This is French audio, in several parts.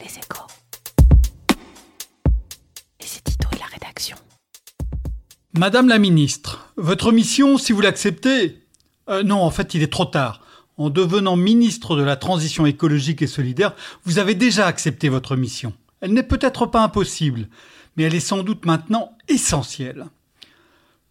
Les échos. Et c'est Tito et la rédaction. Madame la ministre, votre mission, si vous l'acceptez... Euh, non, en fait, il est trop tard. En devenant ministre de la Transition écologique et solidaire, vous avez déjà accepté votre mission. Elle n'est peut-être pas impossible, mais elle est sans doute maintenant essentielle.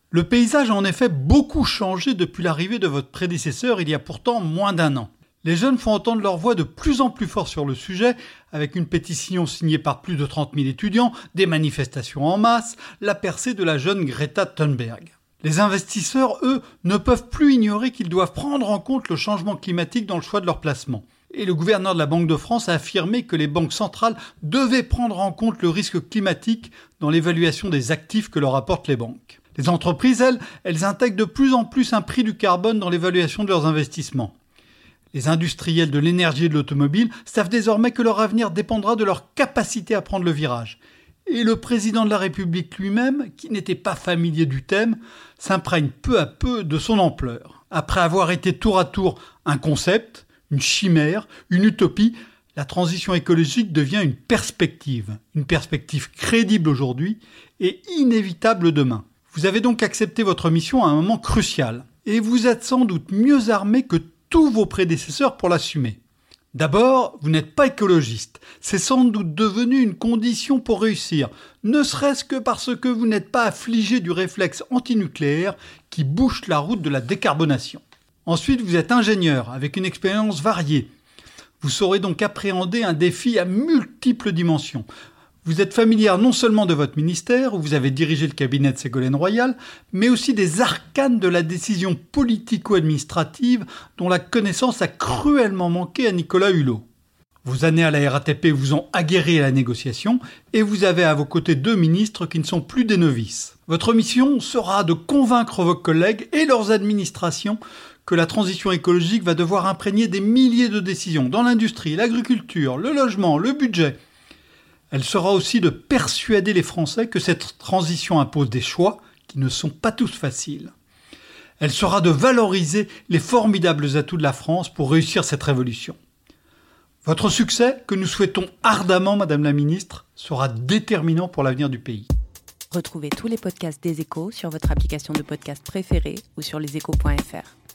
Le paysage a en effet beaucoup changé depuis l'arrivée de votre prédécesseur il y a pourtant moins d'un an. Les jeunes font entendre leur voix de plus en plus fort sur le sujet, avec une pétition signée par plus de 30 000 étudiants, des manifestations en masse, la percée de la jeune Greta Thunberg. Les investisseurs, eux, ne peuvent plus ignorer qu'ils doivent prendre en compte le changement climatique dans le choix de leur placement. Et le gouverneur de la Banque de France a affirmé que les banques centrales devaient prendre en compte le risque climatique dans l'évaluation des actifs que leur apportent les banques. Les entreprises, elles, elles intègrent de plus en plus un prix du carbone dans l'évaluation de leurs investissements. Les industriels de l'énergie et de l'automobile savent désormais que leur avenir dépendra de leur capacité à prendre le virage. Et le président de la République lui-même, qui n'était pas familier du thème, s'imprègne peu à peu de son ampleur. Après avoir été tour à tour un concept, une chimère, une utopie, la transition écologique devient une perspective, une perspective crédible aujourd'hui et inévitable demain. Vous avez donc accepté votre mission à un moment crucial, et vous êtes sans doute mieux armé que tous vos prédécesseurs pour l'assumer. D'abord, vous n'êtes pas écologiste. C'est sans doute devenu une condition pour réussir, ne serait-ce que parce que vous n'êtes pas affligé du réflexe antinucléaire qui bouche la route de la décarbonation. Ensuite, vous êtes ingénieur avec une expérience variée. Vous saurez donc appréhender un défi à multiples dimensions. Vous êtes familière non seulement de votre ministère, où vous avez dirigé le cabinet de Ségolène Royal, mais aussi des arcanes de la décision politico-administrative dont la connaissance a cruellement manqué à Nicolas Hulot. Vos années à la RATP vous ont aguerri à la négociation et vous avez à vos côtés deux ministres qui ne sont plus des novices. Votre mission sera de convaincre vos collègues et leurs administrations que la transition écologique va devoir imprégner des milliers de décisions dans l'industrie, l'agriculture, le logement, le budget, elle sera aussi de persuader les Français que cette transition impose des choix qui ne sont pas tous faciles. Elle sera de valoriser les formidables atouts de la France pour réussir cette révolution. Votre succès, que nous souhaitons ardemment, Madame la Ministre, sera déterminant pour l'avenir du pays. Retrouvez tous les podcasts des échos sur votre application de podcast préférée ou sur leséchos.fr.